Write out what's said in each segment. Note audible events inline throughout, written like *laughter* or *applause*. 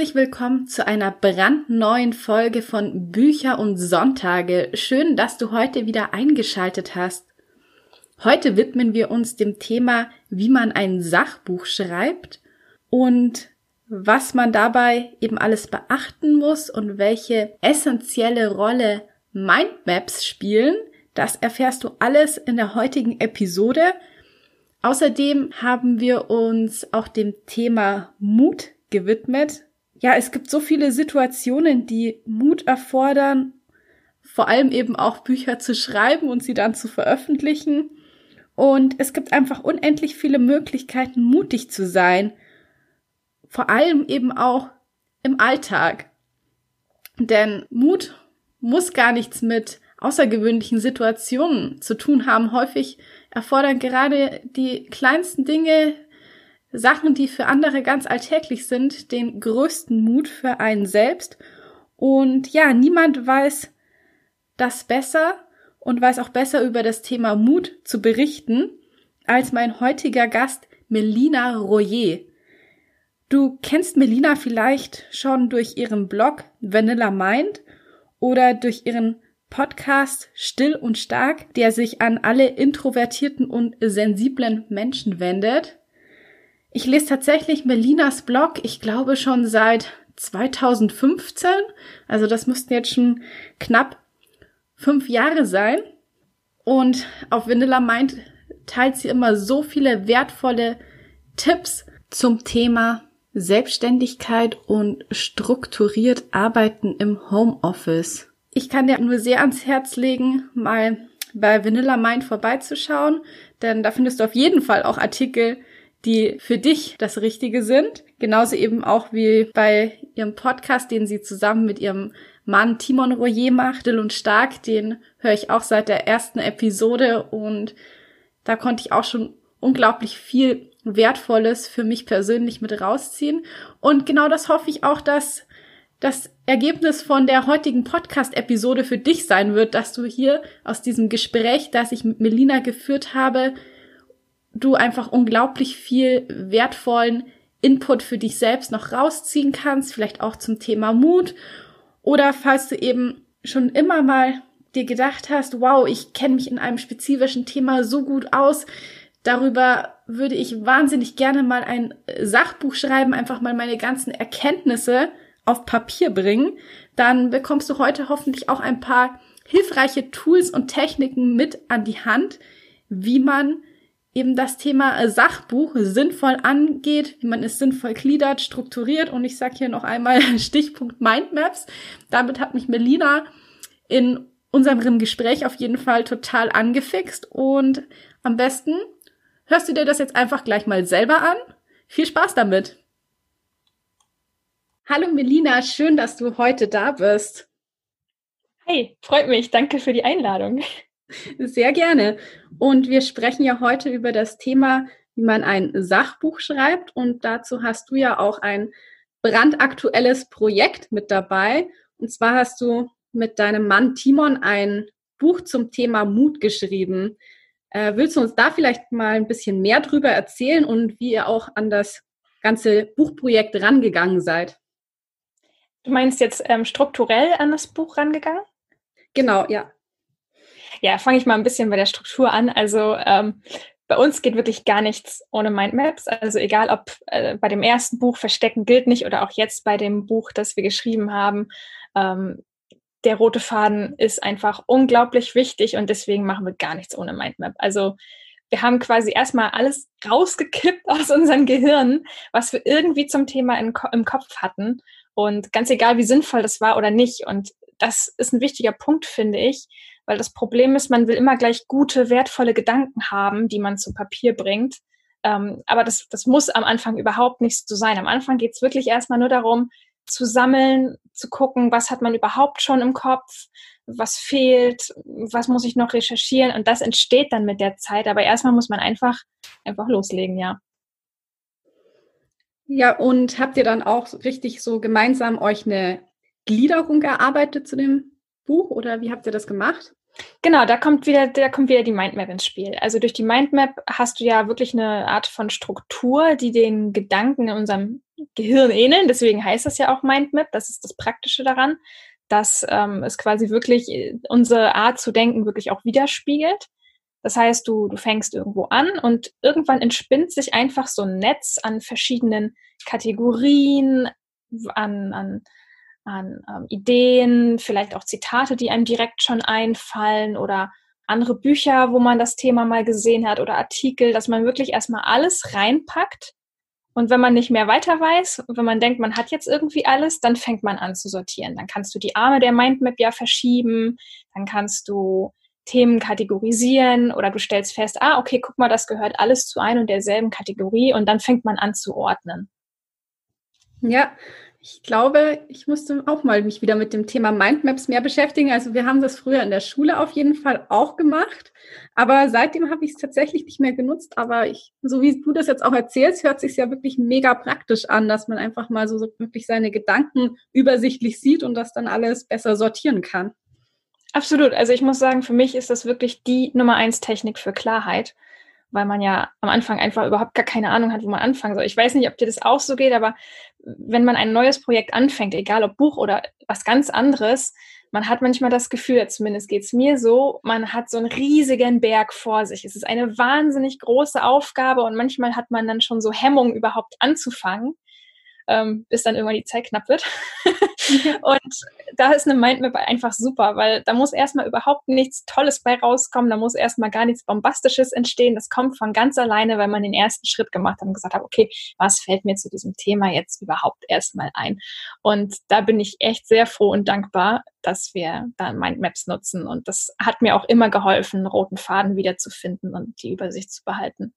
Herzlich willkommen zu einer brandneuen Folge von Bücher und Sonntage. Schön, dass du heute wieder eingeschaltet hast. Heute widmen wir uns dem Thema, wie man ein Sachbuch schreibt und was man dabei eben alles beachten muss und welche essentielle Rolle Mindmaps spielen. Das erfährst du alles in der heutigen Episode. Außerdem haben wir uns auch dem Thema Mut gewidmet. Ja, es gibt so viele Situationen, die Mut erfordern, vor allem eben auch Bücher zu schreiben und sie dann zu veröffentlichen. Und es gibt einfach unendlich viele Möglichkeiten, mutig zu sein. Vor allem eben auch im Alltag. Denn Mut muss gar nichts mit außergewöhnlichen Situationen zu tun haben. Häufig erfordern gerade die kleinsten Dinge Sachen, die für andere ganz alltäglich sind, den größten Mut für einen selbst. Und ja, niemand weiß das besser und weiß auch besser über das Thema Mut zu berichten als mein heutiger Gast Melina Royer. Du kennst Melina vielleicht schon durch ihren Blog Vanilla Mind oder durch ihren Podcast Still und Stark, der sich an alle introvertierten und sensiblen Menschen wendet. Ich lese tatsächlich Melinas Blog, ich glaube schon seit 2015. Also das müssten jetzt schon knapp fünf Jahre sein. Und auf Vanilla Mind teilt sie immer so viele wertvolle Tipps zum Thema Selbstständigkeit und strukturiert arbeiten im Homeoffice. Ich kann dir nur sehr ans Herz legen, mal bei Vanilla Mind vorbeizuschauen, denn da findest du auf jeden Fall auch Artikel, die für dich das Richtige sind. Genauso eben auch wie bei ihrem Podcast, den sie zusammen mit ihrem Mann Timon Royer macht, Still und Stark, den höre ich auch seit der ersten Episode und da konnte ich auch schon unglaublich viel Wertvolles für mich persönlich mit rausziehen. Und genau das hoffe ich auch, dass das Ergebnis von der heutigen Podcast-Episode für dich sein wird, dass du hier aus diesem Gespräch, das ich mit Melina geführt habe, du einfach unglaublich viel wertvollen Input für dich selbst noch rausziehen kannst, vielleicht auch zum Thema Mut. Oder falls du eben schon immer mal dir gedacht hast, wow, ich kenne mich in einem spezifischen Thema so gut aus, darüber würde ich wahnsinnig gerne mal ein Sachbuch schreiben, einfach mal meine ganzen Erkenntnisse auf Papier bringen, dann bekommst du heute hoffentlich auch ein paar hilfreiche Tools und Techniken mit an die Hand, wie man eben das Thema äh, Sachbuch sinnvoll angeht, wie man es sinnvoll gliedert, strukturiert. Und ich sage hier noch einmal *laughs* Stichpunkt Mindmaps. Damit hat mich Melina in unserem Gespräch auf jeden Fall total angefixt. Und am besten hörst du dir das jetzt einfach gleich mal selber an. Viel Spaß damit! Hallo Melina, schön, dass du heute da bist. Hey, freut mich. Danke für die Einladung. Sehr gerne. Und wir sprechen ja heute über das Thema, wie man ein Sachbuch schreibt. Und dazu hast du ja auch ein brandaktuelles Projekt mit dabei. Und zwar hast du mit deinem Mann Timon ein Buch zum Thema Mut geschrieben. Äh, willst du uns da vielleicht mal ein bisschen mehr drüber erzählen und wie ihr auch an das ganze Buchprojekt rangegangen seid? Du meinst jetzt ähm, strukturell an das Buch rangegangen? Genau, ja. Ja, fange ich mal ein bisschen bei der Struktur an. Also ähm, bei uns geht wirklich gar nichts ohne Mindmaps. Also egal, ob äh, bei dem ersten Buch Verstecken gilt nicht oder auch jetzt bei dem Buch, das wir geschrieben haben. Ähm, der rote Faden ist einfach unglaublich wichtig und deswegen machen wir gar nichts ohne Mindmap. Also wir haben quasi erstmal alles rausgekippt aus unseren Gehirnen, was wir irgendwie zum Thema im, im Kopf hatten. Und ganz egal, wie sinnvoll das war oder nicht. Und das ist ein wichtiger Punkt, finde ich, weil das Problem ist, man will immer gleich gute, wertvolle Gedanken haben, die man zu Papier bringt. Ähm, aber das, das muss am Anfang überhaupt nicht so sein. Am Anfang geht es wirklich erstmal nur darum, zu sammeln, zu gucken, was hat man überhaupt schon im Kopf, was fehlt, was muss ich noch recherchieren und das entsteht dann mit der Zeit. Aber erstmal muss man einfach, einfach loslegen, ja. Ja, und habt ihr dann auch richtig so gemeinsam euch eine Gliederung erarbeitet zu dem Buch oder wie habt ihr das gemacht? Genau, da kommt wieder, da kommt wieder die Mindmap ins Spiel. Also durch die Mindmap hast du ja wirklich eine Art von Struktur, die den Gedanken in unserem Gehirn ähneln. Deswegen heißt das ja auch Mindmap. Das ist das Praktische daran, dass ähm, es quasi wirklich äh, unsere Art zu denken wirklich auch widerspiegelt. Das heißt, du, du fängst irgendwo an und irgendwann entspinnt sich einfach so ein Netz an verschiedenen Kategorien, an, an an ähm, Ideen, vielleicht auch Zitate, die einem direkt schon einfallen oder andere Bücher, wo man das Thema mal gesehen hat oder Artikel, dass man wirklich erstmal alles reinpackt. Und wenn man nicht mehr weiter weiß, wenn man denkt, man hat jetzt irgendwie alles, dann fängt man an zu sortieren. Dann kannst du die Arme der Mindmap ja verschieben, dann kannst du Themen kategorisieren oder du stellst fest, ah, okay, guck mal, das gehört alles zu ein und derselben Kategorie und dann fängt man an zu ordnen. Ja, ich glaube, ich musste auch mal mich wieder mit dem Thema Mindmaps mehr beschäftigen. Also wir haben das früher in der Schule auf jeden Fall auch gemacht, aber seitdem habe ich es tatsächlich nicht mehr genutzt. Aber ich, so wie du das jetzt auch erzählst, hört sich ja wirklich mega praktisch an, dass man einfach mal so, so wirklich seine Gedanken übersichtlich sieht und das dann alles besser sortieren kann. Absolut. Also ich muss sagen, für mich ist das wirklich die Nummer eins Technik für Klarheit weil man ja am Anfang einfach überhaupt gar keine Ahnung hat, wo man anfangen soll. Ich weiß nicht, ob dir das auch so geht, aber wenn man ein neues Projekt anfängt, egal ob Buch oder was ganz anderes, man hat manchmal das Gefühl, zumindest geht es mir so, man hat so einen riesigen Berg vor sich. Es ist eine wahnsinnig große Aufgabe und manchmal hat man dann schon so Hemmungen, überhaupt anzufangen ähm, bis dann irgendwann die Zeit knapp wird. *laughs* *laughs* und da ist eine Mindmap einfach super, weil da muss erstmal überhaupt nichts Tolles bei rauskommen, da muss erstmal gar nichts Bombastisches entstehen. Das kommt von ganz alleine, weil man den ersten Schritt gemacht hat und gesagt hat, okay, was fällt mir zu diesem Thema jetzt überhaupt erstmal ein? Und da bin ich echt sehr froh und dankbar, dass wir da Mindmaps nutzen. Und das hat mir auch immer geholfen, roten Faden wiederzufinden und die Übersicht zu behalten.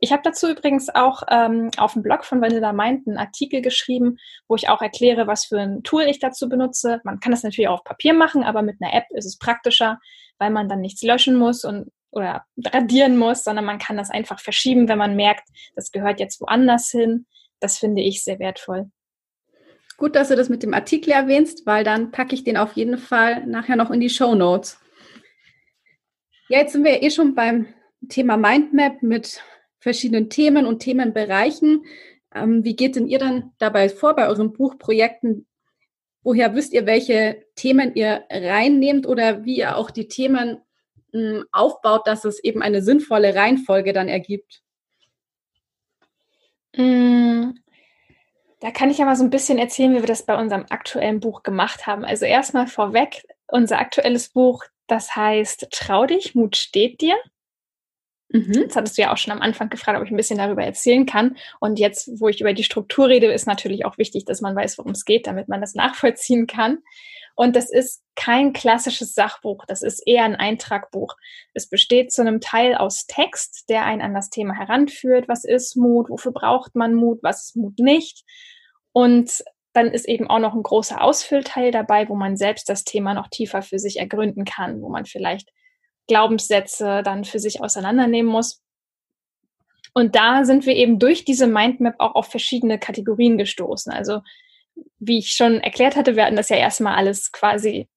Ich habe dazu übrigens auch ähm, auf dem Blog von Vanilla Mind einen Artikel geschrieben, wo ich auch erkläre, was für ein Tool ich dazu benutze. Man kann das natürlich auch auf Papier machen, aber mit einer App ist es praktischer, weil man dann nichts löschen muss und oder radieren muss, sondern man kann das einfach verschieben, wenn man merkt, das gehört jetzt woanders hin. Das finde ich sehr wertvoll. Gut, dass du das mit dem Artikel erwähnst, weil dann packe ich den auf jeden Fall nachher noch in die Show Notes. Ja, jetzt sind wir eh schon beim Thema Mindmap mit verschiedenen Themen und Themenbereichen. Ähm, wie geht denn ihr dann dabei vor bei euren Buchprojekten? Woher wisst ihr, welche Themen ihr reinnehmt oder wie ihr auch die Themen mh, hm, aufbaut, dass es eben eine sinnvolle Reihenfolge dann ergibt? Hm, da kann ich ja mal so ein bisschen erzählen, wie wir das bei unserem aktuellen Buch gemacht haben. Also erstmal vorweg, unser aktuelles Buch, das heißt Trau dich, Mut steht dir. Mhm. Jetzt hattest du ja auch schon am Anfang gefragt, ob ich ein bisschen darüber erzählen kann. Und jetzt, wo ich über die Struktur rede, ist natürlich auch wichtig, dass man weiß, worum es geht, damit man das nachvollziehen kann. Und das ist kein klassisches Sachbuch, das ist eher ein Eintragbuch. Es besteht zu einem Teil aus Text, der einen an das Thema heranführt. Was ist Mut? Wofür braucht man Mut? Was ist Mut nicht? Und dann ist eben auch noch ein großer Ausfüllteil dabei, wo man selbst das Thema noch tiefer für sich ergründen kann, wo man vielleicht Glaubenssätze dann für sich auseinandernehmen muss. Und da sind wir eben durch diese Mindmap auch auf verschiedene Kategorien gestoßen. Also wie ich schon erklärt hatte, wir hatten das ja erstmal alles quasi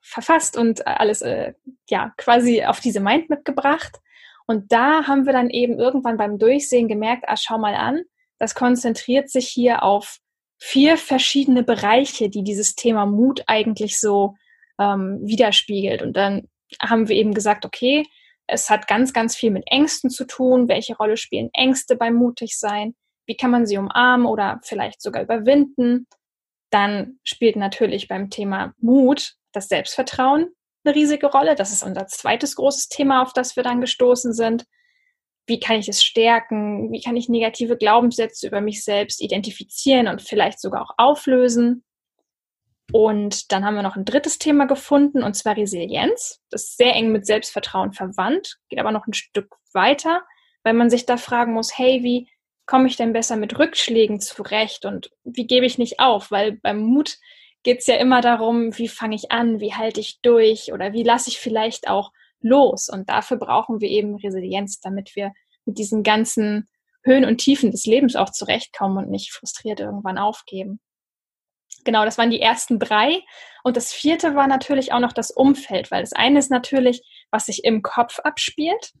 verfasst und alles äh, ja quasi auf diese Mindmap gebracht. Und da haben wir dann eben irgendwann beim Durchsehen gemerkt, ah, schau mal an, das konzentriert sich hier auf vier verschiedene Bereiche, die dieses Thema Mut eigentlich so ähm, widerspiegelt. Und dann haben wir eben gesagt, okay, es hat ganz, ganz viel mit Ängsten zu tun. Welche Rolle spielen Ängste beim Mutigsein? Wie kann man sie umarmen oder vielleicht sogar überwinden? Dann spielt natürlich beim Thema Mut das Selbstvertrauen eine riesige Rolle. Das ist unser zweites großes Thema, auf das wir dann gestoßen sind. Wie kann ich es stärken? Wie kann ich negative Glaubenssätze über mich selbst identifizieren und vielleicht sogar auch auflösen? Und dann haben wir noch ein drittes Thema gefunden, und zwar Resilienz. Das ist sehr eng mit Selbstvertrauen verwandt, geht aber noch ein Stück weiter, weil man sich da fragen muss, hey, wie komme ich denn besser mit Rückschlägen zurecht und wie gebe ich nicht auf? Weil beim Mut geht es ja immer darum, wie fange ich an, wie halte ich durch oder wie lasse ich vielleicht auch los. Und dafür brauchen wir eben Resilienz, damit wir mit diesen ganzen Höhen und Tiefen des Lebens auch zurechtkommen und nicht frustriert irgendwann aufgeben. Genau, das waren die ersten drei. Und das vierte war natürlich auch noch das Umfeld, weil das eine ist natürlich, was sich im Kopf abspielt.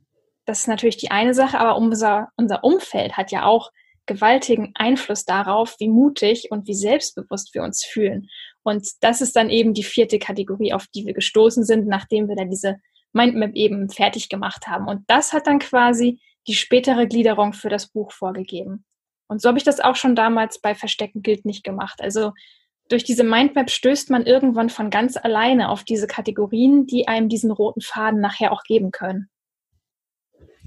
Das ist natürlich die eine Sache, aber unser, unser Umfeld hat ja auch gewaltigen Einfluss darauf, wie mutig und wie selbstbewusst wir uns fühlen. Und das ist dann eben die vierte Kategorie, auf die wir gestoßen sind, nachdem wir dann diese Mindmap eben fertig gemacht haben. Und das hat dann quasi die spätere Gliederung für das Buch vorgegeben. Und so habe ich das auch schon damals bei Verstecken gilt nicht gemacht. Also durch diese Mindmap stößt man irgendwann von ganz alleine auf diese Kategorien, die einem diesen roten Faden nachher auch geben können.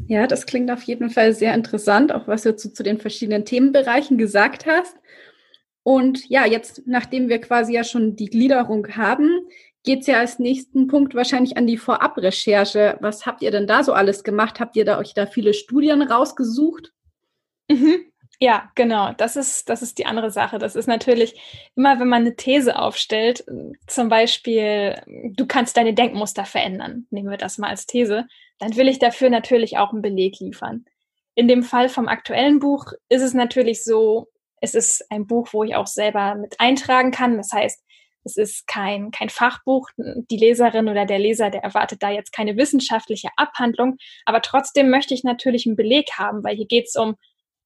Ja, das klingt auf jeden Fall sehr interessant, auch was du zu, zu den verschiedenen Themenbereichen gesagt hast. Und ja, jetzt, nachdem wir quasi ja schon die Gliederung haben, geht es ja als nächsten Punkt wahrscheinlich an die Vorabrecherche. Was habt ihr denn da so alles gemacht? Habt ihr da euch da viele Studien rausgesucht? Mhm. Ja, genau. Das ist, das ist die andere Sache. Das ist natürlich immer, wenn man eine These aufstellt, zum Beispiel, du kannst deine Denkmuster verändern. Nehmen wir das mal als These. Dann will ich dafür natürlich auch einen Beleg liefern. In dem Fall vom aktuellen Buch ist es natürlich so, es ist ein Buch, wo ich auch selber mit eintragen kann. Das heißt, es ist kein, kein Fachbuch. Die Leserin oder der Leser, der erwartet da jetzt keine wissenschaftliche Abhandlung. Aber trotzdem möchte ich natürlich einen Beleg haben, weil hier geht es um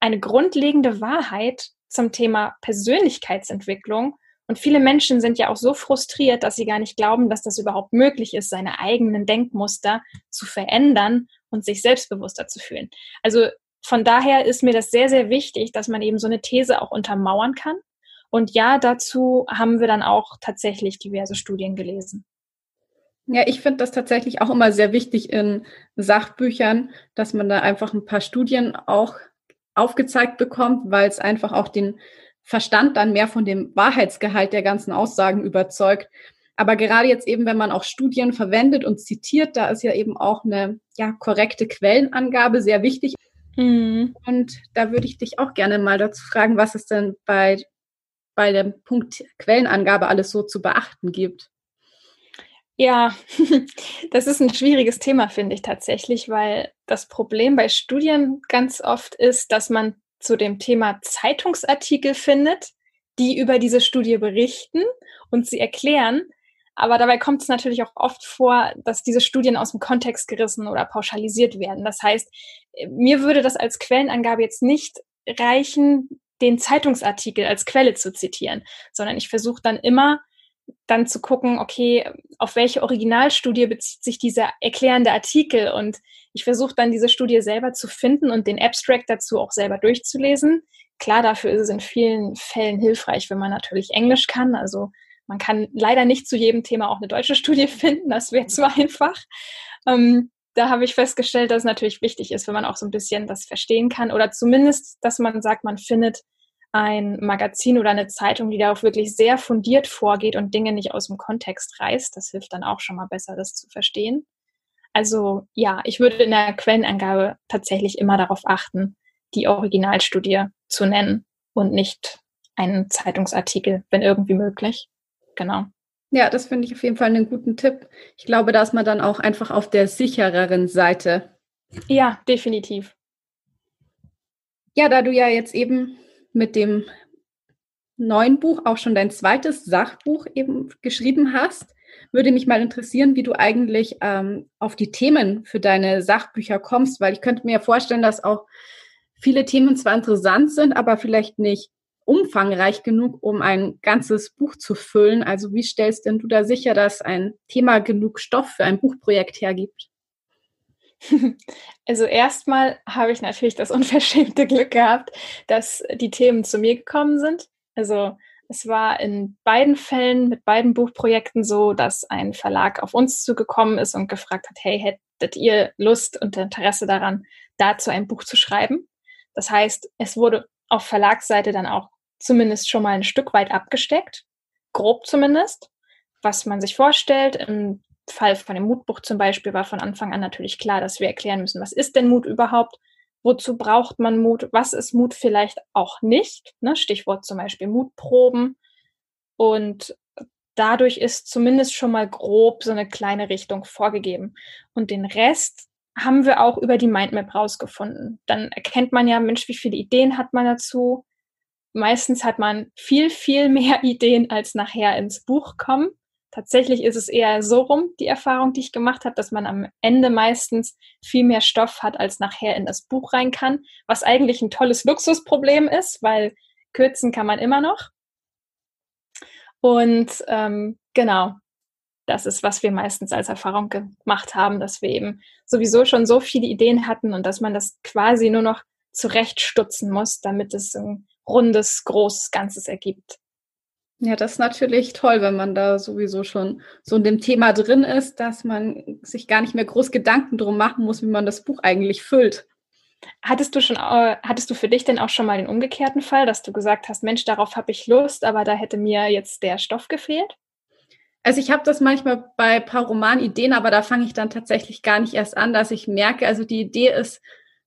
eine grundlegende Wahrheit zum Thema Persönlichkeitsentwicklung. Und viele Menschen sind ja auch so frustriert, dass sie gar nicht glauben, dass das überhaupt möglich ist, seine eigenen Denkmuster zu verändern und sich selbstbewusster zu fühlen. Also von daher ist mir das sehr, sehr wichtig, dass man eben so eine These auch untermauern kann. Und ja, dazu haben wir dann auch tatsächlich diverse Studien gelesen. Ja, ich finde das tatsächlich auch immer sehr wichtig in Sachbüchern, dass man da einfach ein paar Studien auch aufgezeigt bekommt, weil es einfach auch den Verstand dann mehr von dem Wahrheitsgehalt der ganzen Aussagen überzeugt. Aber gerade jetzt eben, wenn man auch Studien verwendet und zitiert, da ist ja eben auch eine ja, korrekte Quellenangabe sehr wichtig. Mhm. Und da würde ich dich auch gerne mal dazu fragen, was es denn bei, bei dem Punkt Quellenangabe alles so zu beachten gibt. Ja, *laughs* das ist ein schwieriges Thema, finde ich tatsächlich, weil das Problem bei Studien ganz oft ist, dass man zu dem Thema Zeitungsartikel findet, die über diese Studie berichten und sie erklären. Aber dabei kommt es natürlich auch oft vor, dass diese Studien aus dem Kontext gerissen oder pauschalisiert werden. Das heißt, mir würde das als Quellenangabe jetzt nicht reichen, den Zeitungsartikel als Quelle zu zitieren, sondern ich versuche dann immer dann zu gucken, okay, auf welche Originalstudie bezieht sich dieser erklärende Artikel und ich versuche dann diese Studie selber zu finden und den Abstract dazu auch selber durchzulesen. Klar, dafür ist es in vielen Fällen hilfreich, wenn man natürlich Englisch kann. Also man kann leider nicht zu jedem Thema auch eine deutsche Studie *laughs* finden, das wäre zu einfach. Ähm, da habe ich festgestellt, dass es natürlich wichtig ist, wenn man auch so ein bisschen das verstehen kann oder zumindest, dass man sagt, man findet ein Magazin oder eine Zeitung, die darauf wirklich sehr fundiert vorgeht und Dinge nicht aus dem Kontext reißt. Das hilft dann auch schon mal besser, das zu verstehen. Also ja, ich würde in der Quellenangabe tatsächlich immer darauf achten, die Originalstudie zu nennen und nicht einen Zeitungsartikel, wenn irgendwie möglich. Genau. Ja, das finde ich auf jeden Fall einen guten Tipp. Ich glaube, da ist man dann auch einfach auf der sichereren Seite. Ja, definitiv. Ja, da du ja jetzt eben mit dem neuen Buch auch schon dein zweites Sachbuch eben geschrieben hast. Würde mich mal interessieren, wie du eigentlich ähm, auf die Themen für deine Sachbücher kommst, weil ich könnte mir vorstellen, dass auch viele Themen zwar interessant sind, aber vielleicht nicht umfangreich genug, um ein ganzes Buch zu füllen. Also wie stellst denn du da sicher, dass ein Thema genug Stoff für ein Buchprojekt hergibt? *laughs* Also erstmal habe ich natürlich das *laughs* unverschämte Glück gehabt, dass die Themen zu mir gekommen sind. Also es war in beiden Fällen mit beiden Buchprojekten so, dass ein Verlag auf uns zugekommen ist und gefragt hat, hey, hättet ihr Lust und Interesse daran, dazu ein Buch zu schreiben? Das heißt, es wurde auf Verlagsseite dann auch zumindest schon mal ein Stück weit abgesteckt, grob zumindest, was man sich vorstellt. Im Fall von dem Mutbuch zum Beispiel war von Anfang an natürlich klar, dass wir erklären müssen, was ist denn Mut überhaupt? wozu braucht man Mut, was ist Mut vielleicht auch nicht, ne? Stichwort zum Beispiel Mutproben. Und dadurch ist zumindest schon mal grob so eine kleine Richtung vorgegeben. Und den Rest haben wir auch über die Mindmap rausgefunden. Dann erkennt man ja, Mensch, wie viele Ideen hat man dazu? Meistens hat man viel, viel *laughs* mehr Ideen, als nachher ins Buch kommen. Tatsächlich ist es eher so rum, die Erfahrung, die ich gemacht habe, dass man am Ende meistens viel mehr Stoff hat, als nachher in das Buch rein kann, was eigentlich ein tolles Luxusproblem ist, weil kürzen kann man immer noch. Und ähm, genau, das ist, was wir meistens als Erfahrung gemacht haben, dass wir eben sowieso schon so viele Ideen hatten und dass man das quasi nur noch zurechtstutzen muss, damit es ein rundes, großes Ganzes ergibt. Ja, das ist natürlich toll, wenn man da sowieso schon so in dem Thema drin ist, dass man sich gar nicht mehr groß Gedanken drum machen muss, wie man das Buch eigentlich füllt. Hattest du schon, äh, hattest du für dich denn auch schon mal den umgekehrten Fall, dass du gesagt hast, Mensch, darauf habe ich Lust, aber da hätte mir jetzt der Stoff gefehlt? Also ich habe das manchmal bei ein paar Romanideen, aber da fange ich dann tatsächlich gar nicht erst an, dass ich merke, also die Idee ist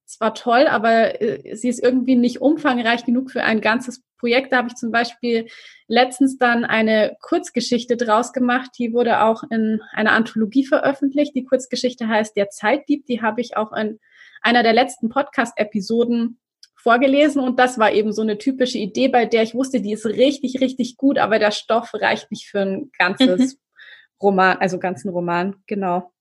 zwar toll, aber äh, sie ist irgendwie nicht umfangreich genug für ein ganzes Projekt. Da habe ich zum Beispiel letztens dann eine Kurzgeschichte draus gemacht. Die wurde auch in einer Anthologie veröffentlicht. Die Kurzgeschichte heißt Der Zeitdieb. Die habe ich auch in einer der letzten Podcast-Episoden vorgelesen und das war eben so eine typische Idee, bei der ich wusste, die ist richtig, richtig gut, aber der Stoff reicht nicht für ein ganzes mhm. Roman, also ganzen Roman, genau.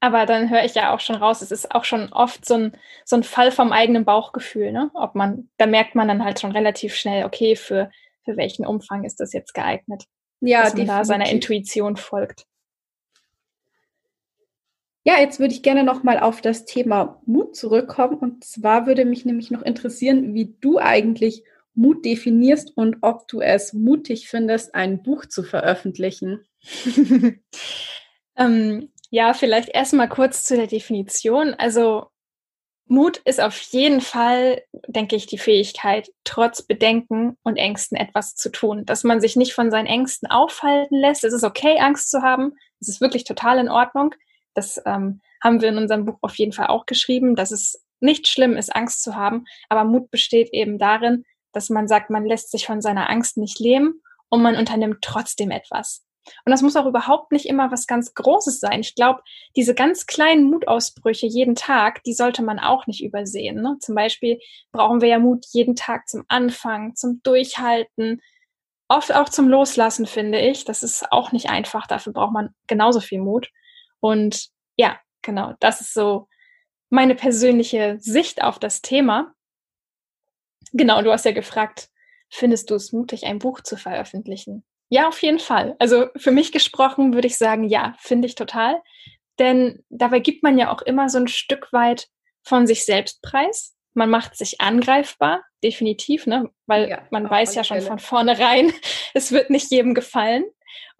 Aber dann höre ich ja auch schon raus, es ist auch schon oft so ein, so ein Fall vom eigenen Bauchgefühl, ne? Ob man, da merkt man dann halt schon relativ schnell, okay, für, für welchen Umfang ist das jetzt geeignet? Ja, dass man definitiv. da seiner Intuition folgt. Ja, jetzt würde ich gerne noch mal auf das Thema Mut zurückkommen. Und zwar würde mich nämlich noch interessieren, wie du eigentlich Mut definierst und ob du es mutig findest, ein Buch zu veröffentlichen. *laughs* ähm, ja, vielleicht erstmal kurz zu der Definition. Also Mut ist auf jeden Fall, denke ich, die Fähigkeit, trotz Bedenken und Ängsten etwas zu tun. Dass man sich nicht von seinen Ängsten aufhalten lässt. Es ist okay, Angst zu haben. Es ist wirklich total in Ordnung. Das ähm, haben wir in unserem Buch auf jeden Fall auch geschrieben, dass es nicht schlimm ist, Angst zu haben. Aber Mut besteht eben darin, dass man sagt, man lässt sich von seiner Angst nicht lähmen und man unternimmt trotzdem etwas. Und das muss auch überhaupt nicht immer was ganz Großes sein. Ich glaube, diese ganz kleinen Mutausbrüche jeden Tag, die sollte man auch nicht übersehen. Ne? Zum Beispiel brauchen wir ja Mut jeden Tag zum Anfang, zum Durchhalten, oft auch zum Loslassen, finde ich. Das ist auch nicht einfach. Dafür braucht man genauso viel Mut. Und ja, genau, das ist so meine persönliche Sicht auf das Thema. Genau, du hast ja gefragt, findest du es mutig, ein Buch zu veröffentlichen? Ja, auf jeden Fall. Also für mich gesprochen würde ich sagen, ja, finde ich total. Denn dabei gibt man ja auch immer so ein Stück weit von sich selbst preis. Man macht sich angreifbar, definitiv, ne? weil ja, man weiß ja schon von vornherein, *laughs* es wird nicht jedem gefallen.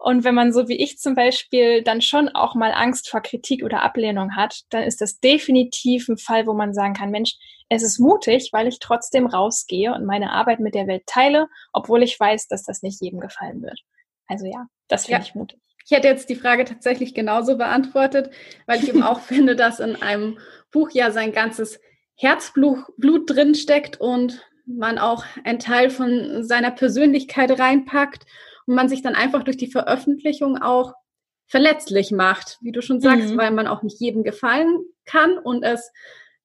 Und wenn man so wie ich zum Beispiel dann schon auch mal Angst vor Kritik oder Ablehnung hat, dann ist das definitiv ein Fall, wo man sagen kann, Mensch, es ist mutig, weil ich trotzdem rausgehe und meine Arbeit mit der Welt teile, obwohl ich weiß, dass das nicht jedem gefallen wird. Also ja, das finde ja. ich mutig. Ich hätte jetzt die Frage tatsächlich genauso beantwortet, weil ich eben auch *laughs* finde, dass in einem Buch ja sein ganzes Herzblut Blut drin steckt und man auch einen Teil von seiner Persönlichkeit reinpackt und man sich dann einfach durch die Veröffentlichung auch verletzlich macht, wie du schon sagst, mhm. weil man auch nicht jedem gefallen kann und es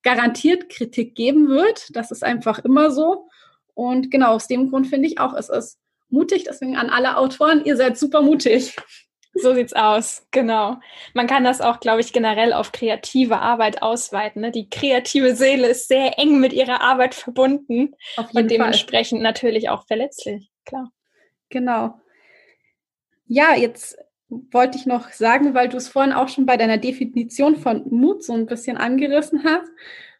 garantiert Kritik geben wird. Das ist einfach immer so. Und genau aus dem Grund finde ich auch, es ist mutig. Deswegen an alle Autoren, ihr seid super mutig. So sieht's aus, genau. Man kann das auch, glaube ich, generell auf kreative Arbeit ausweiten. Ne? Die kreative Seele ist sehr eng mit ihrer Arbeit verbunden und dementsprechend Fall. natürlich auch verletzlich, klar. Genau. Ja, jetzt wollte ich noch sagen, weil du es vorhin auch schon bei deiner Definition von Mut so ein bisschen angerissen hast.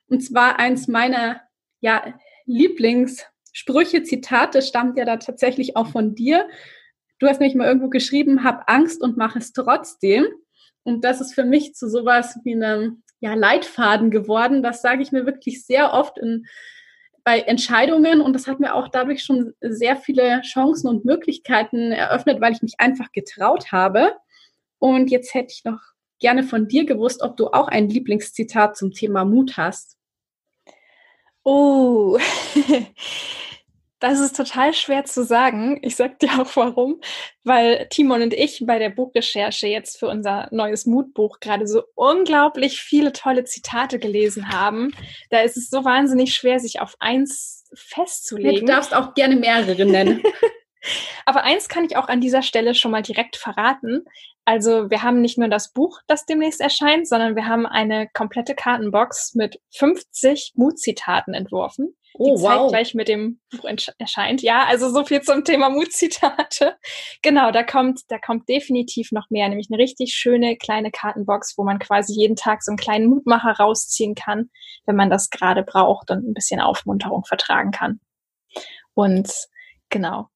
Und zwar eins meiner ja, Lieblingssprüche, Zitate stammt ja da tatsächlich auch von dir. Du hast nämlich mal irgendwo geschrieben, hab Angst und mach es trotzdem. Und das ist für mich zu sowas wie einem ja, Leitfaden geworden. Das sage ich mir wirklich sehr oft in bei Entscheidungen und das hat mir auch dadurch schon sehr viele Chancen und Möglichkeiten eröffnet, weil ich mich einfach getraut habe. Und jetzt hätte ich noch gerne von dir gewusst, ob du auch ein Lieblingszitat zum Thema Mut hast. Oh, *laughs* das ist total schwer zu sagen. Ich sag dir auch warum, weil Timon und ich bei der Buchrecherche jetzt für unser neues Mutbuch gerade so unglaublich viele tolle Zitate gelesen haben. Da ist es so wahnsinnig schwer, sich auf eins festzulegen. Du darfst auch gerne mehrere nennen. *laughs* *laughs* Aber eins kann ich auch an dieser Stelle schon mal direkt verraten. Also wir haben nicht nur das Buch, das demnächst erscheint, sondern wir haben eine komplette Kartenbox mit 50 Mutzitaten entworfen, oh, die wow. zeitgleich mit dem Buch erscheint. Ja, also so viel zum Thema *laughs* Mutzitate. Genau, da kommt, da kommt definitiv noch mehr, nämlich eine richtig schöne kleine Kartenbox, wo man quasi jeden Tag so einen kleinen Mutmacher rausziehen kann, wenn man das gerade braucht und ein bisschen Aufmunterung vertragen kann. Und genau,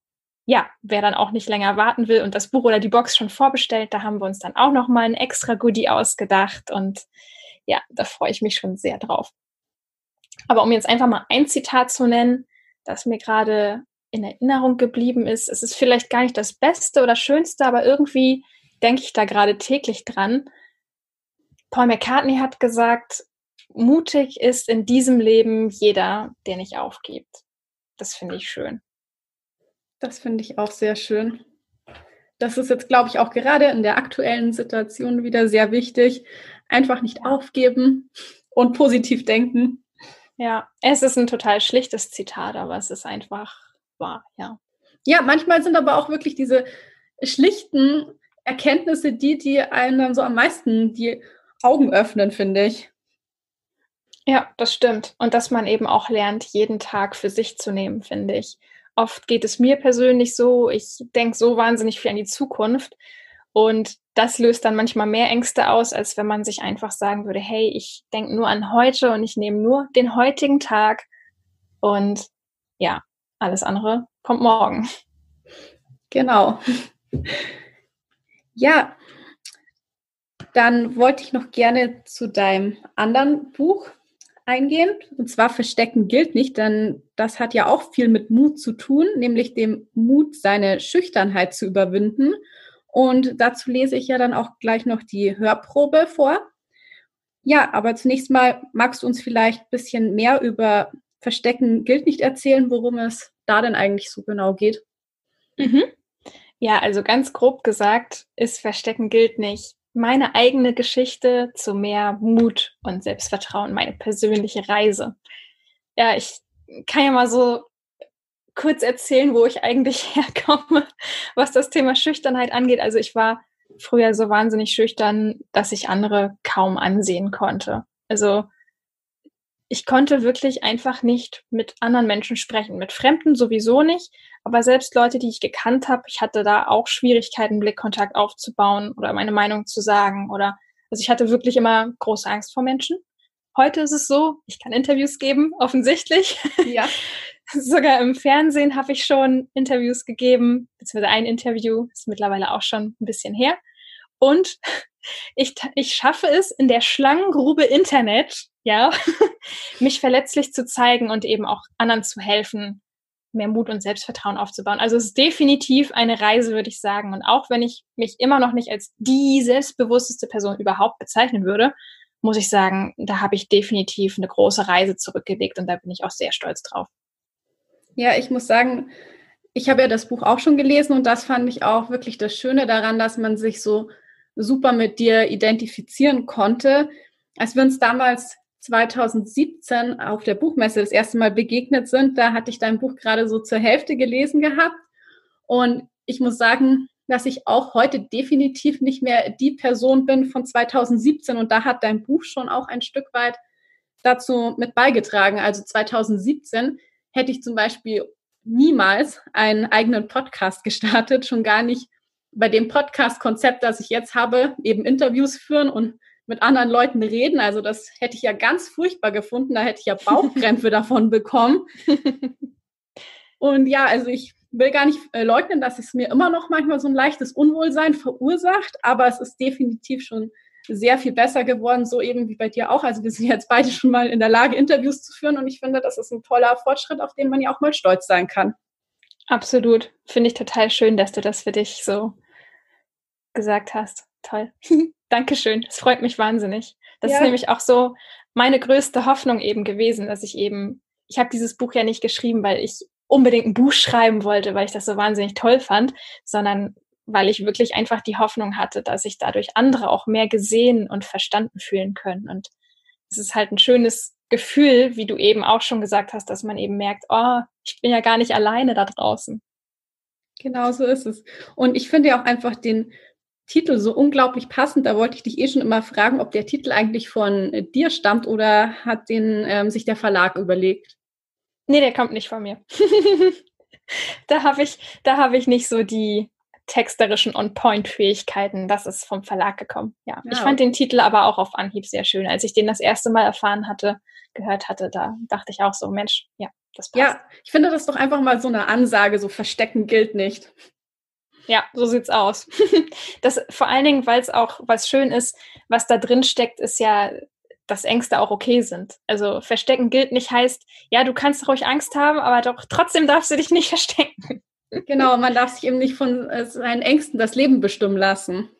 ja, wer dann auch nicht länger warten will und das Buch oder die Box schon vorbestellt, da haben wir uns dann auch noch mal ein extra Goodie ausgedacht und ja, da freue ich mich schon sehr drauf. Aber um jetzt einfach mal ein Zitat zu nennen, das mir gerade in Erinnerung geblieben ist, es ist vielleicht gar nicht das Beste oder Schönste, aber irgendwie denke ich da gerade täglich dran. Paul McCartney hat gesagt, mutig ist in diesem Leben jeder, der nicht aufgibt. Das finde ich schön. Das finde ich auch sehr schön. Das ist jetzt, glaube ich, auch gerade in der aktuellen Situation wieder sehr wichtig. Einfach nicht aufgeben und positiv denken. Ja, es ist ein total schlichtes Zitat, aber es ist einfach wahr, ja. Ja, manchmal sind aber auch wirklich diese schlichten Erkenntnisse die, die einem dann so am meisten die Augen öffnen, finde ich. Ja, das stimmt. Und dass man eben auch lernt, jeden Tag für sich zu nehmen, finde ich. Oft geht es mir persönlich so, ich denke so wahnsinnig viel an die Zukunft und das löst dann manchmal mehr Ängste aus, als wenn man sich einfach sagen würde, hey, ich denke nur an heute und ich nehme nur den heutigen Tag und ja, alles andere kommt morgen. Genau. Ja, dann wollte ich noch gerne zu deinem anderen Buch eingehen. Und zwar Verstecken gilt nicht, denn das hat ja auch viel mit Mut zu tun, nämlich dem Mut, seine Schüchternheit zu überwinden. Und dazu lese ich ja dann auch gleich noch die Hörprobe vor. Ja, aber zunächst mal magst du uns vielleicht ein bisschen mehr über Verstecken gilt nicht erzählen, worum es da denn eigentlich so genau geht. Mhm. Ja, also ganz grob gesagt ist Verstecken gilt nicht meine eigene Geschichte zu mehr Mut und Selbstvertrauen, meine persönliche Reise. Ja, ich kann ja mal so kurz erzählen, wo ich eigentlich *laughs* herkomme, was das Thema Schüchternheit angeht. Also ich war früher so wahnsinnig schüchtern, dass ich andere kaum ansehen konnte. Also ich konnte wirklich einfach nicht mit anderen Menschen sprechen. Mit Fremden sowieso nicht, aber selbst Leute, die ich gekannt habe, ich hatte da auch Schwierigkeiten, Blickkontakt aufzubauen oder meine Meinung zu sagen. Oder also ich hatte wirklich immer große Angst vor Menschen. Heute ist es so, ich kann Interviews geben, offensichtlich. Ja. *laughs* Sogar im Fernsehen habe ich schon Interviews gegeben, beziehungsweise ein Interview ist mittlerweile auch schon ein bisschen her. Und *laughs* ich, ich schaffe es in der Schlangengrube Internet, ja, *laughs* mich verletzlich zu zeigen und eben auch anderen zu helfen, mehr Mut und Selbstvertrauen aufzubauen. Also es ist definitiv eine Reise, würde ich sagen. Und auch wenn ich mich immer noch nicht als die selbstbewussteste Person überhaupt bezeichnen würde, muss ich sagen, da habe ich definitiv eine große Reise zurückgelegt und da bin ich auch sehr stolz drauf. Ja, ich muss sagen, ich habe ja das Buch auch schon gelesen und das fand ich auch wirklich das Schöne daran, dass man sich so super mit dir identifizieren konnte. Als wir uns damals 2017 auf der Buchmesse das erste Mal begegnet sind, da hatte ich dein Buch gerade so zur Hälfte gelesen gehabt. Und ich muss sagen, dass ich auch heute definitiv nicht mehr die Person bin von 2017. Und da hat dein Buch schon auch ein Stück weit dazu mit beigetragen. Also 2017 hätte ich zum Beispiel niemals einen eigenen Podcast gestartet, schon gar nicht bei dem Podcast-Konzept, das ich jetzt habe, eben Interviews führen und mit anderen Leuten reden. Also das hätte ich ja ganz furchtbar gefunden. Da hätte ich ja *laughs* Bauchkrämpfe davon bekommen. *laughs* Und ja, also ich will gar nicht äh, leugnen, dass es mir immer noch manchmal so ein leichtes Unwohlsein verursacht, aber es ist definitiv schon sehr viel besser geworden, so eben wie bei dir auch. Also wir sind jetzt beide schon mal in der Lage, Interviews zu führen und ich finde, das ist ein toller Fortschritt, auf den man ja auch mal stolz sein kann. Absolut. Finde ich total schön, dass du das für dich so gesagt hast. Toll. *laughs* Dankeschön. Es freut mich wahnsinnig. Das ja. ist nämlich auch so meine größte Hoffnung eben gewesen, dass ich eben ich habe dieses Buch ja nicht geschrieben, weil ich unbedingt ein Buch schreiben wollte, weil ich das so wahnsinnig toll fand, sondern weil ich wirklich einfach die Hoffnung hatte, dass sich dadurch andere auch mehr gesehen und verstanden fühlen können. Und es ist halt ein schönes Gefühl, wie du eben auch schon gesagt hast, dass man eben merkt, oh, ich bin ja gar nicht alleine da draußen. Genau so ist es. Und ich finde ja auch einfach den Titel so unglaublich passend. Da wollte ich dich eh schon immer fragen, ob der Titel eigentlich von äh, dir stammt oder hat den ähm, sich der Verlag überlegt? Nee, der kommt nicht von mir. *laughs* da habe ich, da habe ich nicht so die texterischen On-Point-Fähigkeiten. Das ist vom Verlag gekommen. Ja. ja. Ich fand den Titel aber auch auf Anhieb sehr schön. Als ich den das erste Mal erfahren hatte, gehört hatte, da dachte ich auch so, Mensch, ja, das passt. Ja, ich finde das doch einfach mal so eine Ansage, so verstecken gilt nicht. Ja, so sieht's aus. *laughs* das vor allen Dingen, weil es auch was schön ist, was da drin steckt, ist ja, dass Ängste auch okay sind. Also verstecken gilt nicht heißt, ja, du kannst ruhig Angst haben, aber doch trotzdem darfst du dich nicht *laughs* verstecken. Genau, man darf sich eben nicht von äh, seinen Ängsten das Leben bestimmen lassen.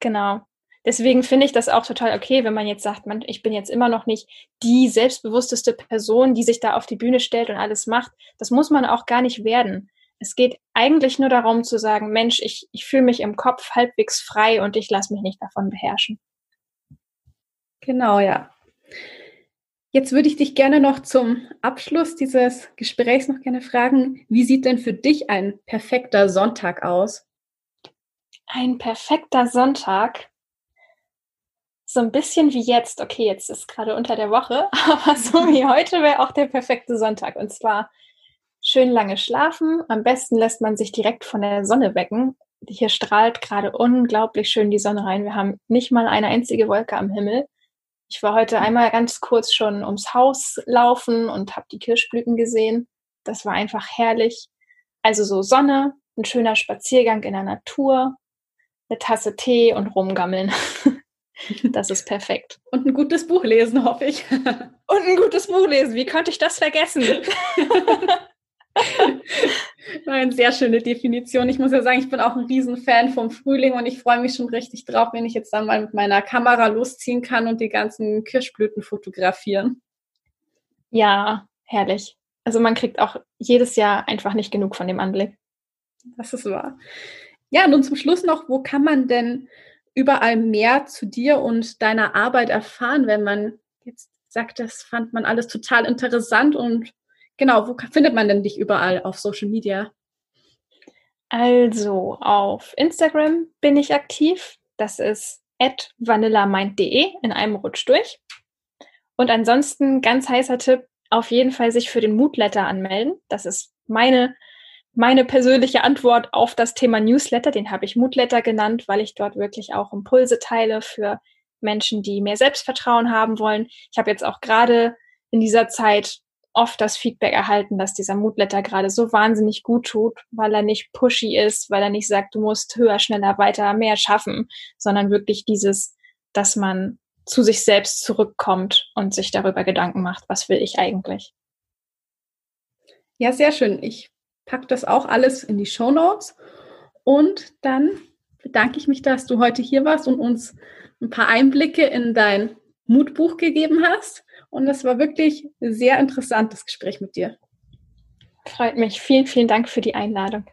Genau. Deswegen finde ich das auch total okay, wenn man jetzt sagt, man, ich bin jetzt immer noch nicht die selbstbewussteste Person, die sich da auf die Bühne stellt und alles macht. Das muss man auch gar nicht werden. Es geht eigentlich nur darum zu sagen, Mensch, ich, ich fühle mich im Kopf halbwegs frei und ich lasse mich nicht davon beherrschen. Genau, ja. Jetzt würde ich dich gerne noch zum Abschluss dieses Gesprächs noch gerne fragen, wie sieht denn für dich ein perfekter Sonntag aus? Ein perfekter Sonntag? So ein bisschen wie jetzt. Okay, jetzt ist gerade unter der Woche, *laughs* aber so wie heute wäre auch der perfekte Sonntag. Und zwar schön lange schlafen. Am besten lässt man sich direkt von der Sonne wecken. Hier strahlt gerade unglaublich schön die Sonne rein. Wir haben nicht mal eine einzige Wolke am Himmel. Ich war heute einmal ganz kurz schon ums Haus laufen und habe die Kirschblüten gesehen. Das war einfach herrlich. Also so Sonne, ein schöner Spaziergang in der Natur, eine Tasse Tee und rumgammeln. *laughs* Das ist perfekt. Und ein gutes Buch lesen, hoffe ich. Und ein gutes Buch lesen. Wie konnte ich das vergessen? *laughs* Nein, sehr schöne Definition. Ich muss ja sagen, ich bin auch ein Riesenfan vom Frühling und ich freue mich schon richtig drauf, wenn ich jetzt dann mal mit meiner Kamera losziehen kann und die ganzen Kirschblüten fotografieren. Ja, herrlich. Also man kriegt auch jedes Jahr einfach nicht genug von dem Anblick. Das ist wahr. Ja, nun zum Schluss noch, wo kann man denn überall mehr zu dir und deiner Arbeit erfahren, wenn man jetzt sagt, das fand man alles total interessant und Genau, wo findet man denn dich überall auf Social Media? Also auf Instagram bin ich aktiv. Das ist vanillamind.de in einem Rutsch durch. Und ansonsten ganz heißer Tipp, auf jeden Fall sich für den Moodletter anmelden. Das ist meine, meine persönliche Antwort auf das Thema Newsletter. Den habe ich Moodletter genannt, weil ich dort wirklich auch Impulse teile für Menschen, die mehr Selbstvertrauen haben wollen. Ich habe jetzt auch gerade in dieser Zeit oft das Feedback erhalten, dass dieser Moodletter gerade so wahnsinnig gut tut, weil er nicht pushy ist, weil er nicht sagt, du musst höher, schneller, weiter, mehr schaffen, sondern wirklich dieses, dass man zu sich selbst zurückkommt und sich darüber Gedanken macht, was will ich eigentlich. Ja, sehr schön. Ich packe das auch alles in die Show Notes und dann bedanke ich mich, dass du heute hier warst und uns ein paar Einblicke in dein Mutbuch gegeben hast. Und es war wirklich ein sehr interessantes Gespräch mit dir. Freut mich. Vielen, vielen Dank für die Einladung.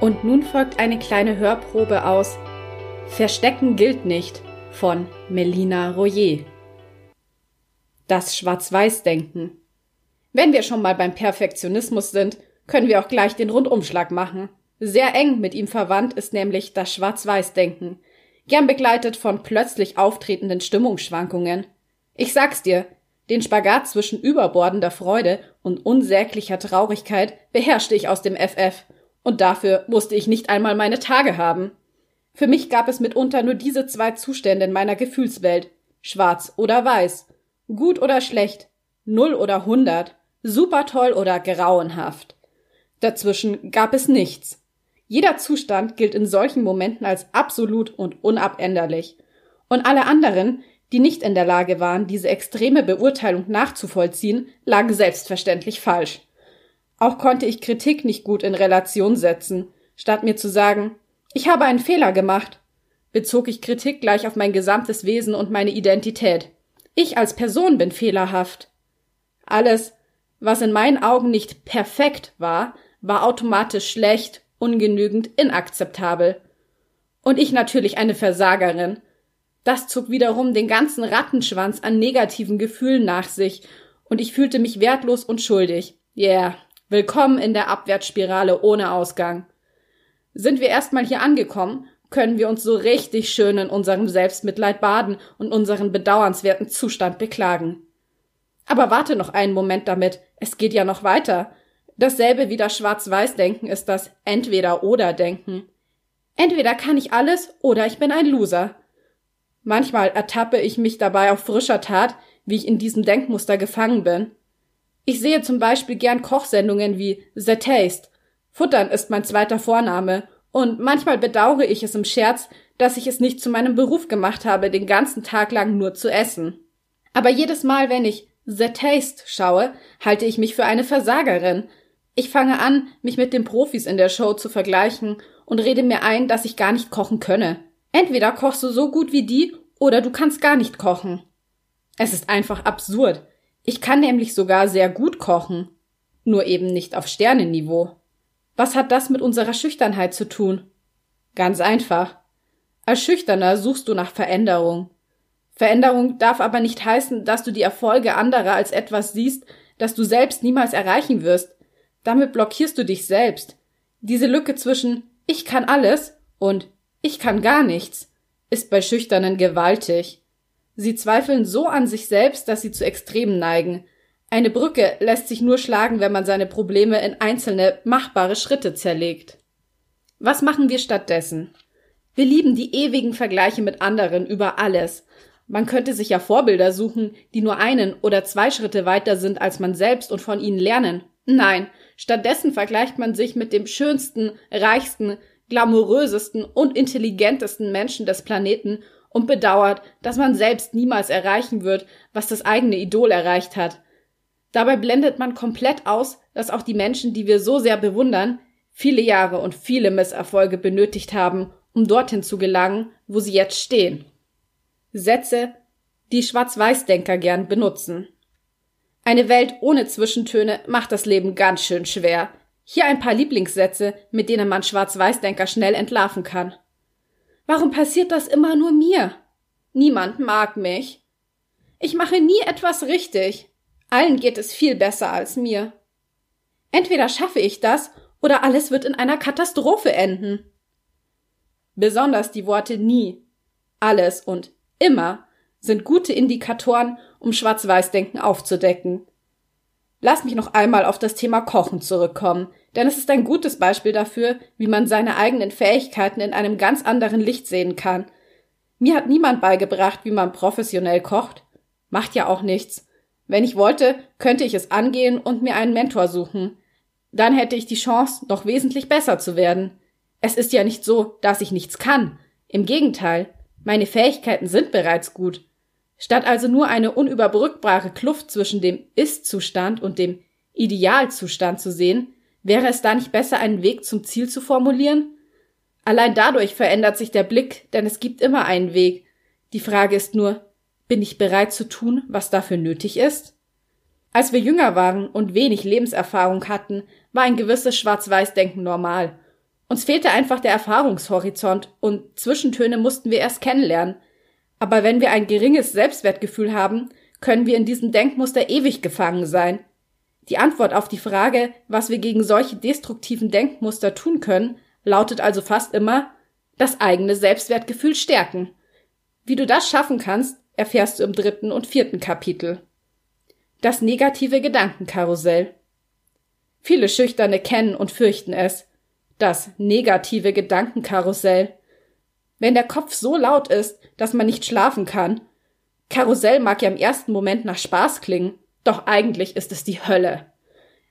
Und nun folgt eine kleine Hörprobe aus Verstecken gilt nicht von Melina Royer. Das Schwarz-Weiß-Denken. Wenn wir schon mal beim Perfektionismus sind, können wir auch gleich den Rundumschlag machen. Sehr eng mit ihm verwandt ist nämlich das Schwarz-Weiß-Denken – gern begleitet von plötzlich auftretenden Stimmungsschwankungen. Ich sag's dir, den Spagat zwischen überbordender Freude und unsäglicher Traurigkeit beherrschte ich aus dem FF, und dafür musste ich nicht einmal meine Tage haben. Für mich gab es mitunter nur diese zwei Zustände in meiner Gefühlswelt, schwarz oder weiß, gut oder schlecht, null oder hundert, super toll oder grauenhaft. Dazwischen gab es nichts. Jeder Zustand gilt in solchen Momenten als absolut und unabänderlich. Und alle anderen, die nicht in der Lage waren, diese extreme Beurteilung nachzuvollziehen, lagen selbstverständlich falsch. Auch konnte ich Kritik nicht gut in Relation setzen. Statt mir zu sagen, ich habe einen Fehler gemacht, bezog ich Kritik gleich auf mein gesamtes Wesen und meine Identität. ich als Person bin fehlerhaft. Alles, was in meinen Augen nicht perfekt war, war automatisch schlecht, ungenügend, inakzeptabel. Und ich natürlich eine Versagerin. Das zog wiederum den ganzen Rattenschwanz an negativen Gefühlen nach sich, und ich fühlte mich wertlos und schuldig. Yeah, willkommen in der Abwärtsspirale ohne Ausgang. Sind wir erstmal hier angekommen, können wir uns so richtig schön in unserem Selbstmitleid baden und unseren bedauernswerten Zustand beklagen. Aber warte noch einen Moment damit, es geht ja noch weiter. Dasselbe wie das Schwarz-Weiß-Denken ist das Entweder-oder-Denken. Entweder kann ich alles oder ich bin ein Loser. Manchmal ertappe ich mich dabei auf frischer Tat, wie ich in diesem Denkmuster gefangen bin. Ich sehe zum Beispiel gern Kochsendungen wie The Taste. Futtern ist mein zweiter Vorname und manchmal bedauere ich es im Scherz, dass ich es nicht zu meinem Beruf gemacht habe, den ganzen Tag lang nur zu essen. Aber jedes Mal, wenn ich The Taste schaue, halte ich mich für eine Versagerin. Ich fange an, mich mit den Profis in der Show zu vergleichen und rede mir ein, dass ich gar nicht kochen könne. Entweder kochst du so gut wie die oder du kannst gar nicht kochen. Es ist einfach absurd. Ich kann nämlich sogar sehr gut kochen. Nur eben nicht auf Sternenniveau. Was hat das mit unserer Schüchternheit zu tun? Ganz einfach. Als Schüchterner suchst du nach Veränderung. Veränderung darf aber nicht heißen, dass du die Erfolge anderer als etwas siehst, das du selbst niemals erreichen wirst. Damit blockierst du dich selbst. Diese Lücke zwischen ich kann alles und ich kann gar nichts ist bei Schüchternen gewaltig. Sie zweifeln so an sich selbst, dass sie zu Extremen neigen. Eine Brücke lässt sich nur schlagen, wenn man seine Probleme in einzelne, machbare Schritte zerlegt. Was machen wir stattdessen? Wir lieben die ewigen Vergleiche mit anderen über alles. Man könnte sich ja Vorbilder suchen, die nur einen oder zwei Schritte weiter sind als man selbst und von ihnen lernen. Nein, stattdessen vergleicht man sich mit dem schönsten, reichsten, glamourösesten und intelligentesten Menschen des Planeten und bedauert, dass man selbst niemals erreichen wird, was das eigene Idol erreicht hat. Dabei blendet man komplett aus, dass auch die Menschen, die wir so sehr bewundern, viele Jahre und viele Misserfolge benötigt haben, um dorthin zu gelangen, wo sie jetzt stehen. Sätze, die Schwarz-Weiß-Denker gern benutzen. Eine Welt ohne Zwischentöne macht das Leben ganz schön schwer. Hier ein paar Lieblingssätze, mit denen man Schwarz-Weiß-Denker schnell entlarven kann. Warum passiert das immer nur mir? Niemand mag mich. Ich mache nie etwas richtig. Allen geht es viel besser als mir. Entweder schaffe ich das oder alles wird in einer Katastrophe enden. Besonders die Worte nie, alles und immer sind gute Indikatoren, um Schwarz-Weiß-Denken aufzudecken. Lass mich noch einmal auf das Thema Kochen zurückkommen, denn es ist ein gutes Beispiel dafür, wie man seine eigenen Fähigkeiten in einem ganz anderen Licht sehen kann. Mir hat niemand beigebracht, wie man professionell kocht. Macht ja auch nichts. Wenn ich wollte, könnte ich es angehen und mir einen Mentor suchen. Dann hätte ich die Chance, noch wesentlich besser zu werden. Es ist ja nicht so, dass ich nichts kann. Im Gegenteil, meine Fähigkeiten sind bereits gut. Statt also nur eine unüberbrückbare Kluft zwischen dem Ist-Zustand und dem Idealzustand zu sehen, Wäre es da nicht besser, einen Weg zum Ziel zu formulieren? Allein dadurch verändert sich der Blick, denn es gibt immer einen Weg. Die Frage ist nur, bin ich bereit zu tun, was dafür nötig ist? Als wir jünger waren und wenig Lebenserfahrung hatten, war ein gewisses Schwarz-Weiß-Denken normal. Uns fehlte einfach der Erfahrungshorizont und Zwischentöne mussten wir erst kennenlernen. Aber wenn wir ein geringes Selbstwertgefühl haben, können wir in diesem Denkmuster ewig gefangen sein. Die Antwort auf die Frage, was wir gegen solche destruktiven Denkmuster tun können, lautet also fast immer das eigene Selbstwertgefühl stärken. Wie du das schaffen kannst, erfährst du im dritten und vierten Kapitel. Das negative Gedankenkarussell. Viele Schüchterne kennen und fürchten es. Das negative Gedankenkarussell. Wenn der Kopf so laut ist, dass man nicht schlafen kann. Karussell mag ja im ersten Moment nach Spaß klingen, doch eigentlich ist es die Hölle.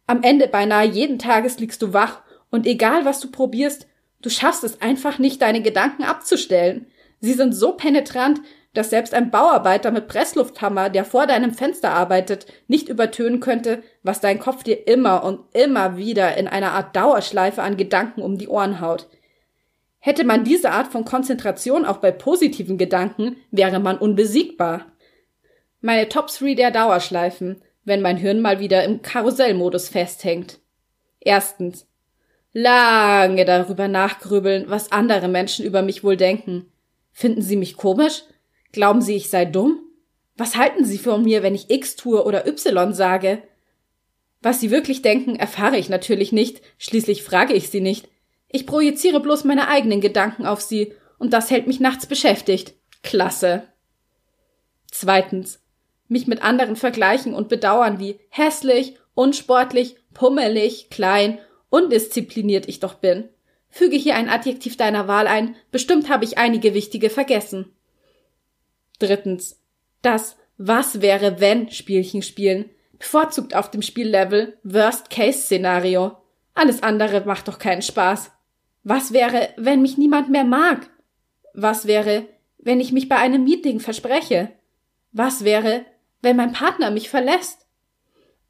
Am Ende beinahe jeden Tages liegst du wach und egal was du probierst, du schaffst es einfach nicht, deine Gedanken abzustellen. Sie sind so penetrant, dass selbst ein Bauarbeiter mit Presslufthammer, der vor deinem Fenster arbeitet, nicht übertönen könnte, was dein Kopf dir immer und immer wieder in einer Art Dauerschleife an Gedanken um die Ohren haut. Hätte man diese Art von Konzentration auch bei positiven Gedanken, wäre man unbesiegbar. Meine Top 3 der Dauerschleifen, wenn mein Hirn mal wieder im Karussellmodus festhängt. Erstens. Lange darüber nachgrübeln, was andere Menschen über mich wohl denken. Finden sie mich komisch? Glauben sie, ich sei dumm? Was halten sie von mir, wenn ich X tue oder Y sage? Was sie wirklich denken, erfahre ich natürlich nicht, schließlich frage ich sie nicht. Ich projiziere bloß meine eigenen Gedanken auf sie, und das hält mich nachts beschäftigt. Klasse. Zweitens. Mich mit anderen vergleichen und bedauern wie hässlich, unsportlich, pummelig, klein, undiszipliniert ich doch bin. Füge hier ein Adjektiv deiner Wahl ein, bestimmt habe ich einige wichtige vergessen. Drittens. Das Was wäre wenn Spielchen spielen, bevorzugt auf dem Spiellevel Worst-Case-Szenario. Alles andere macht doch keinen Spaß. Was wäre, wenn mich niemand mehr mag? Was wäre, wenn ich mich bei einem Meeting verspreche? Was wäre, wenn mein Partner mich verlässt?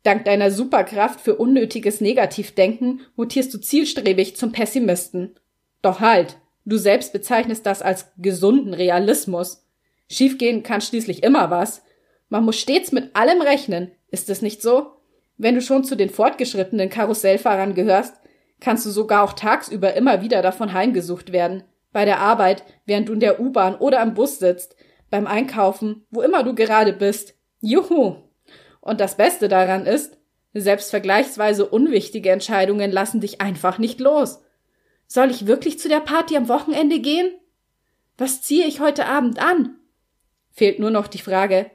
Dank deiner Superkraft für unnötiges Negativdenken mutierst du zielstrebig zum Pessimisten. Doch halt, du selbst bezeichnest das als gesunden Realismus. Schiefgehen kann schließlich immer was. Man muss stets mit allem rechnen, ist es nicht so? Wenn du schon zu den fortgeschrittenen Karussellfahrern gehörst, kannst du sogar auch tagsüber immer wieder davon heimgesucht werden. Bei der Arbeit, während du in der U-Bahn oder am Bus sitzt, beim Einkaufen, wo immer du gerade bist. Juhu! Und das Beste daran ist, selbst vergleichsweise unwichtige Entscheidungen lassen dich einfach nicht los. Soll ich wirklich zu der Party am Wochenende gehen? Was ziehe ich heute Abend an? Fehlt nur noch die Frage,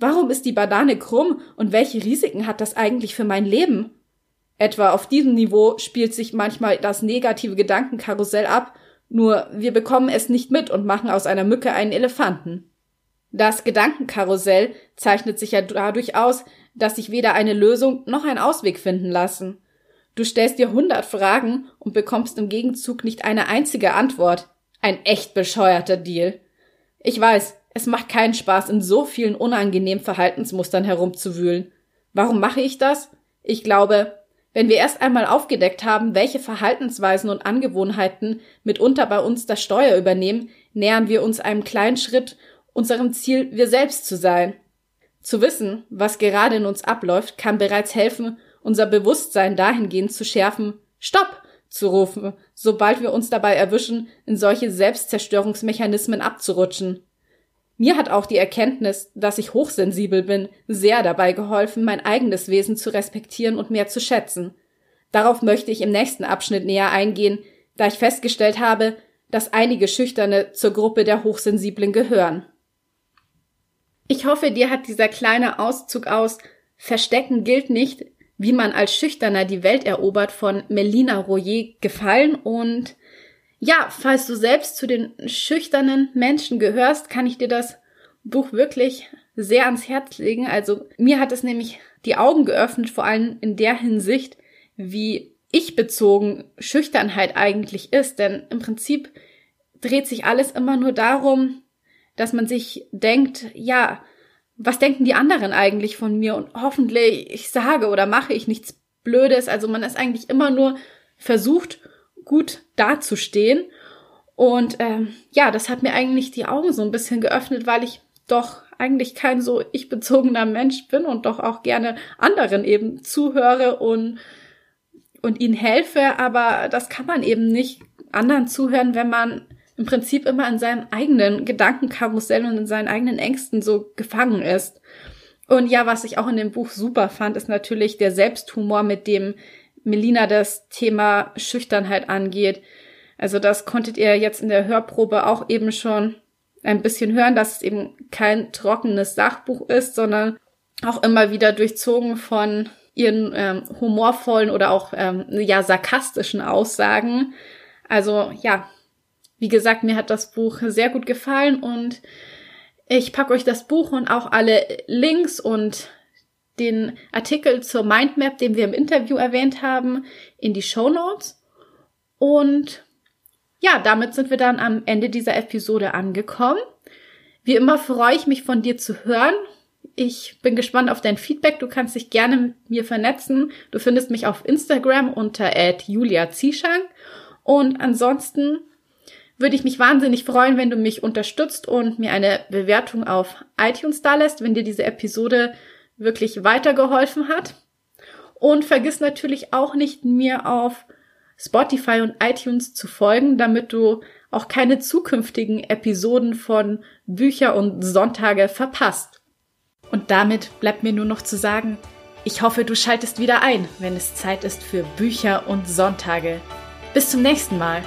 Warum ist die Banane krumm und welche Risiken hat das eigentlich für mein Leben? Etwa auf diesem Niveau spielt sich manchmal das negative Gedankenkarussell ab, nur wir bekommen es nicht mit und machen aus einer Mücke einen Elefanten. Das Gedankenkarussell zeichnet sich ja dadurch aus, dass sich weder eine Lösung noch ein Ausweg finden lassen. Du stellst dir hundert Fragen und bekommst im Gegenzug nicht eine einzige Antwort. Ein echt bescheuerter Deal. Ich weiß, es macht keinen Spaß, in so vielen unangenehmen Verhaltensmustern herumzuwühlen. Warum mache ich das? Ich glaube, wenn wir erst einmal aufgedeckt haben, welche Verhaltensweisen und Angewohnheiten mitunter bei uns das Steuer übernehmen, nähern wir uns einem kleinen Schritt unserem Ziel, wir selbst zu sein. Zu wissen, was gerade in uns abläuft, kann bereits helfen, unser Bewusstsein dahingehend zu schärfen, Stopp zu rufen, sobald wir uns dabei erwischen, in solche Selbstzerstörungsmechanismen abzurutschen. Mir hat auch die Erkenntnis, dass ich hochsensibel bin, sehr dabei geholfen, mein eigenes Wesen zu respektieren und mehr zu schätzen. Darauf möchte ich im nächsten Abschnitt näher eingehen, da ich festgestellt habe, dass einige Schüchterne zur Gruppe der Hochsensiblen gehören. Ich hoffe, dir hat dieser kleine Auszug aus Verstecken gilt nicht, wie man als Schüchterner die Welt erobert von Melina Royer gefallen und ja, falls du selbst zu den schüchternen Menschen gehörst, kann ich dir das Buch wirklich sehr ans Herz legen. Also mir hat es nämlich die Augen geöffnet, vor allem in der Hinsicht, wie ich bezogen Schüchternheit eigentlich ist. Denn im Prinzip dreht sich alles immer nur darum, dass man sich denkt, ja, was denken die anderen eigentlich von mir? Und hoffentlich ich sage oder mache ich nichts Blödes. Also man ist eigentlich immer nur versucht, gut dazustehen. Und ähm, ja, das hat mir eigentlich die Augen so ein bisschen geöffnet, weil ich doch eigentlich kein so ich-bezogener Mensch bin und doch auch gerne anderen eben zuhöre und, und ihnen helfe. Aber das kann man eben nicht anderen zuhören, wenn man im Prinzip immer in seinem eigenen Gedankenkarussell und in seinen eigenen Ängsten so gefangen ist. Und ja, was ich auch in dem Buch super fand, ist natürlich der Selbsthumor, mit dem Melina das Thema Schüchternheit angeht. Also das konntet ihr jetzt in der Hörprobe auch eben schon ein bisschen hören, dass es eben kein trockenes Sachbuch ist, sondern auch immer wieder durchzogen von ihren ähm, humorvollen oder auch ähm, ja sarkastischen Aussagen. Also ja, wie gesagt, mir hat das Buch sehr gut gefallen und ich packe euch das Buch und auch alle Links und den Artikel zur Mindmap, den wir im Interview erwähnt haben, in die Show Notes. Und ja, damit sind wir dann am Ende dieser Episode angekommen. Wie immer freue ich mich von dir zu hören. Ich bin gespannt auf dein Feedback. Du kannst dich gerne mit mir vernetzen. Du findest mich auf Instagram unter Julia Zieschang. Und ansonsten würde ich mich wahnsinnig freuen, wenn du mich unterstützt und mir eine Bewertung auf iTunes da lässt, wenn dir diese Episode wirklich weitergeholfen hat. Und vergiss natürlich auch nicht, mir auf Spotify und iTunes zu folgen, damit du auch keine zukünftigen Episoden von Bücher und Sonntage verpasst. Und damit bleibt mir nur noch zu sagen, ich hoffe, du schaltest wieder ein, wenn es Zeit ist für Bücher und Sonntage. Bis zum nächsten Mal.